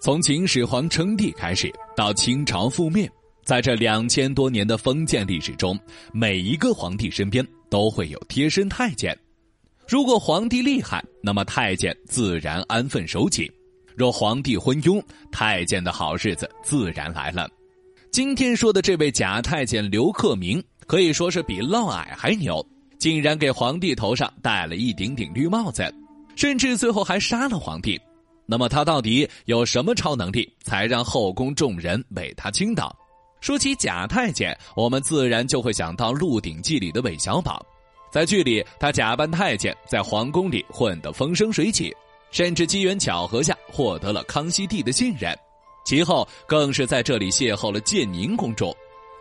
从秦始皇称帝开始，到清朝覆灭，在这两千多年的封建历史中，每一个皇帝身边都会有贴身太监。如果皇帝厉害，那么太监自然安分守己；若皇帝昏庸，太监的好日子自然来了。今天说的这位假太监刘克明，可以说是比嫪毐还牛，竟然给皇帝头上戴了一顶顶绿帽子，甚至最后还杀了皇帝。那么他到底有什么超能力，才让后宫众人为他倾倒？说起假太监，我们自然就会想到《鹿鼎记》里的韦小宝。在剧里，他假扮太监，在皇宫里混得风生水起，甚至机缘巧合下获得了康熙帝的信任。其后更是在这里邂逅了建宁公主，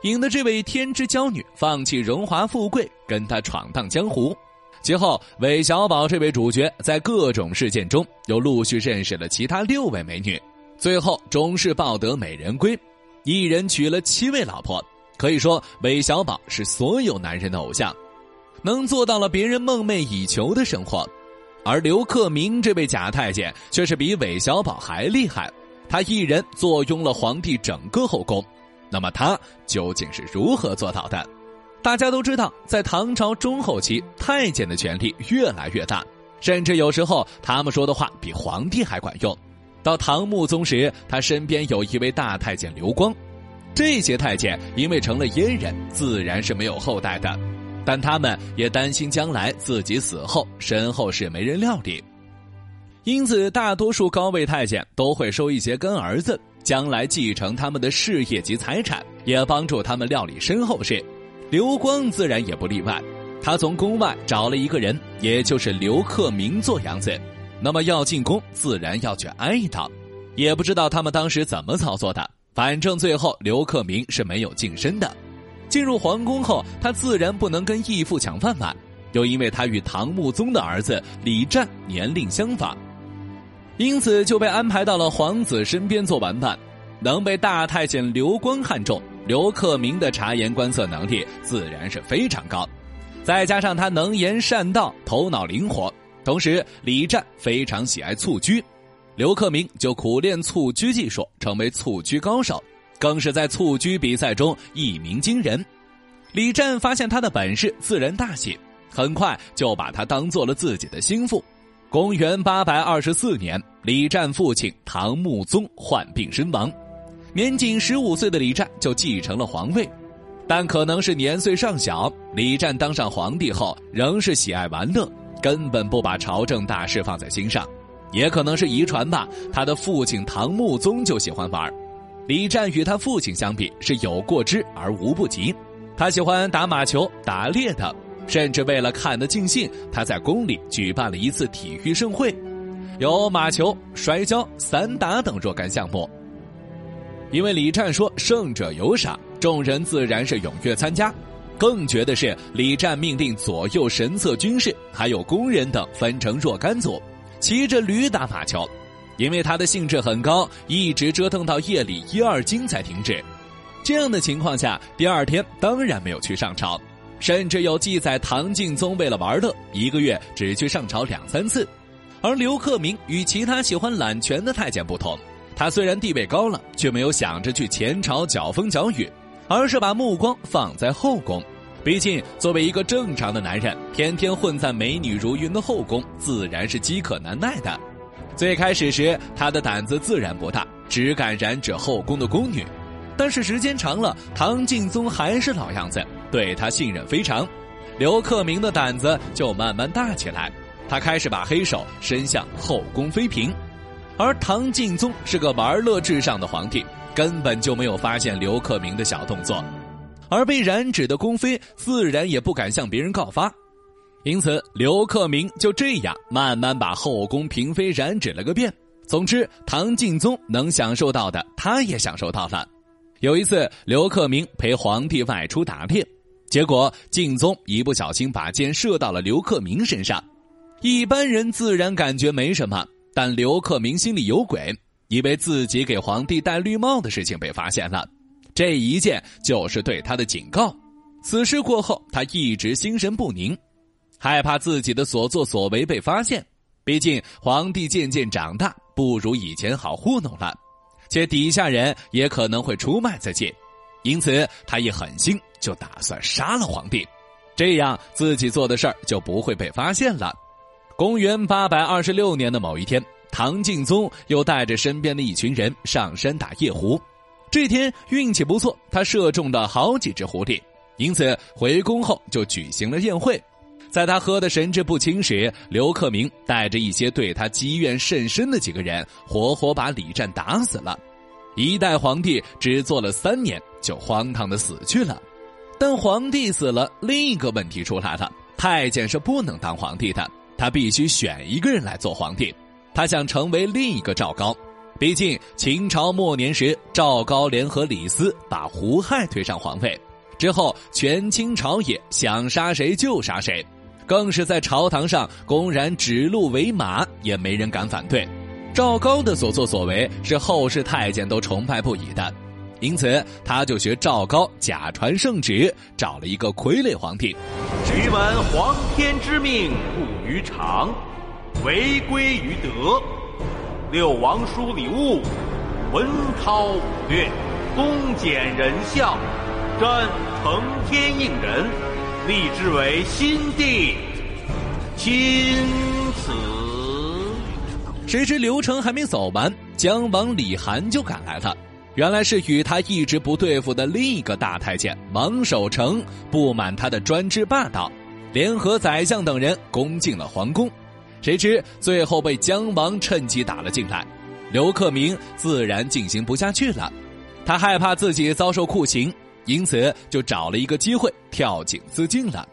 引得这位天之娇女放弃荣华富贵，跟他闯荡江湖。其后，韦小宝这位主角在各种事件中又陆续认识了其他六位美女，最后终是抱得美人归，一人娶了七位老婆。可以说，韦小宝是所有男人的偶像，能做到了别人梦寐以求的生活。而刘克明这位假太监却是比韦小宝还厉害，他一人坐拥了皇帝整个后宫。那么他究竟是如何做到的？大家都知道，在唐朝中后期，太监的权力越来越大，甚至有时候他们说的话比皇帝还管用。到唐穆宗时，他身边有一位大太监刘光，这些太监因为成了阉人，自然是没有后代的，但他们也担心将来自己死后身后事没人料理，因此大多数高位太监都会收一些干儿子，将来继承他们的事业及财产，也帮助他们料理身后事。刘光自然也不例外，他从宫外找了一个人，也就是刘克明做养子。那么要进宫，自然要去挨一刀。也不知道他们当时怎么操作的，反正最后刘克明是没有晋升的。进入皇宫后，他自然不能跟义父抢饭碗，又因为他与唐穆宗的儿子李湛年龄相仿，因此就被安排到了皇子身边做玩伴，能被大太监刘光看中。刘克明的察言观色能力自然是非常高，再加上他能言善道、头脑灵活，同时李湛非常喜爱蹴鞠，刘克明就苦练蹴鞠技术，成为蹴鞠高手，更是在蹴鞠比赛中一鸣惊人。李战发现他的本事，自然大喜，很快就把他当做了自己的心腹。公元八百二十四年，李战父亲唐穆宗患病身亡。年仅十五岁的李湛就继承了皇位，但可能是年岁尚小，李湛当上皇帝后仍是喜爱玩乐，根本不把朝政大事放在心上。也可能是遗传吧，他的父亲唐穆宗就喜欢玩。李湛与他父亲相比是有过之而无不及，他喜欢打马球、打猎的，甚至为了看得尽兴，他在宫里举办了一次体育盛会，有马球、摔跤、散打等若干项目。因为李湛说胜者有赏，众人自然是踊跃参加。更绝的是，李湛命令左右神策军士还有工人等分成若干组，骑着驴打马球。因为他的兴致很高，一直折腾到夜里一二更才停止。这样的情况下，第二天当然没有去上朝，甚至有记载唐敬宗为了玩乐，一个月只去上朝两三次。而刘克明与其他喜欢揽权的太监不同。他虽然地位高了，却没有想着去前朝搅风搅雨，而是把目光放在后宫。毕竟，作为一个正常的男人，天天混在美女如云的后宫，自然是饥渴难耐的。最开始时，他的胆子自然不大，只敢染指后宫的宫女。但是时间长了，唐敬宗还是老样子，对他信任非常，刘克明的胆子就慢慢大起来。他开始把黑手伸向后宫妃嫔。而唐敬宗是个玩乐至上的皇帝，根本就没有发现刘克明的小动作，而被染指的宫妃自然也不敢向别人告发，因此刘克明就这样慢慢把后宫嫔妃染指了个遍。总之，唐敬宗能享受到的，他也享受到了。有一次，刘克明陪皇帝外出打猎，结果敬宗一不小心把箭射到了刘克明身上，一般人自然感觉没什么。但刘克明心里有鬼，以为自己给皇帝戴绿帽的事情被发现了，这一件就是对他的警告。此事过后，他一直心神不宁，害怕自己的所作所为被发现。毕竟皇帝渐渐长大，不如以前好糊弄了，且底下人也可能会出卖自己，因此他一狠心就打算杀了皇帝，这样自己做的事儿就不会被发现了。公元八百二十六年的某一天，唐敬宗又带着身边的一群人上山打夜壶，这天运气不错，他射中了好几只狐狸，因此回宫后就举行了宴会。在他喝得神志不清时，刘克明带着一些对他积怨甚深的几个人，活活把李湛打死了。一代皇帝只做了三年，就荒唐的死去了。但皇帝死了，另一个问题出来了：太监是不能当皇帝的，他必须选一个人来做皇帝。他想成为另一个赵高，毕竟秦朝末年时，赵高联合李斯把胡亥推上皇位，之后权倾朝野，想杀谁就杀谁。更是在朝堂上公然指鹿为马，也没人敢反对。赵高的所作所为是后世太监都崇拜不已的，因此他就学赵高假传圣旨，找了一个傀儡皇帝。余闻皇天之命不于常，违规于德。六王叔礼物，文韬武略，恭俭仁孝，朕承天应人。立之为新帝，钦此。谁知流程还没走完，姜王李涵就赶来了。原来是与他一直不对付的另一个大太监王守成，不满他的专制霸道，联合宰相等人攻进了皇宫。谁知最后被姜王趁机打了进来，刘克明自然进行不下去了。他害怕自己遭受酷刑。因此，就找了一个机会跳井自尽了。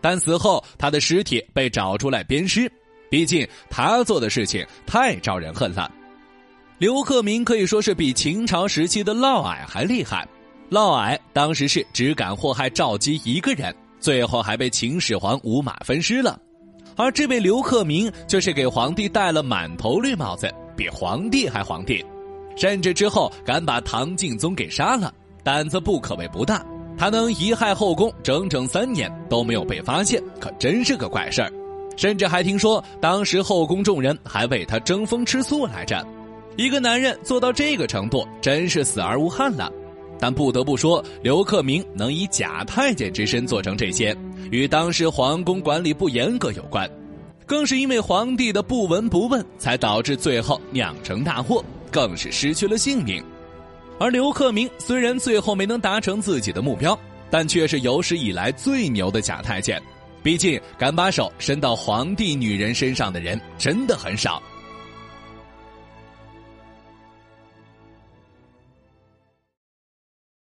但死后，他的尸体被找出来鞭尸。毕竟他做的事情太招人恨了。刘克明可以说是比秦朝时期的嫪毐还厉害。嫪毐当时是只敢祸害赵姬一个人，最后还被秦始皇五马分尸了。而这位刘克明却是给皇帝戴了满头绿帽子，比皇帝还皇帝，甚至之后敢把唐敬宗给杀了。胆子不可谓不大，他能贻害后宫整整三年都没有被发现，可真是个怪事儿。甚至还听说当时后宫众人还为他争风吃醋来着。一个男人做到这个程度，真是死而无憾了。但不得不说，刘克明能以假太监之身做成这些，与当时皇宫管理不严格有关，更是因为皇帝的不闻不问，才导致最后酿成大祸，更是失去了性命。而刘克明虽然最后没能达成自己的目标，但却是有史以来最牛的假太监。毕竟敢把手伸到皇帝女人身上的人真的很少。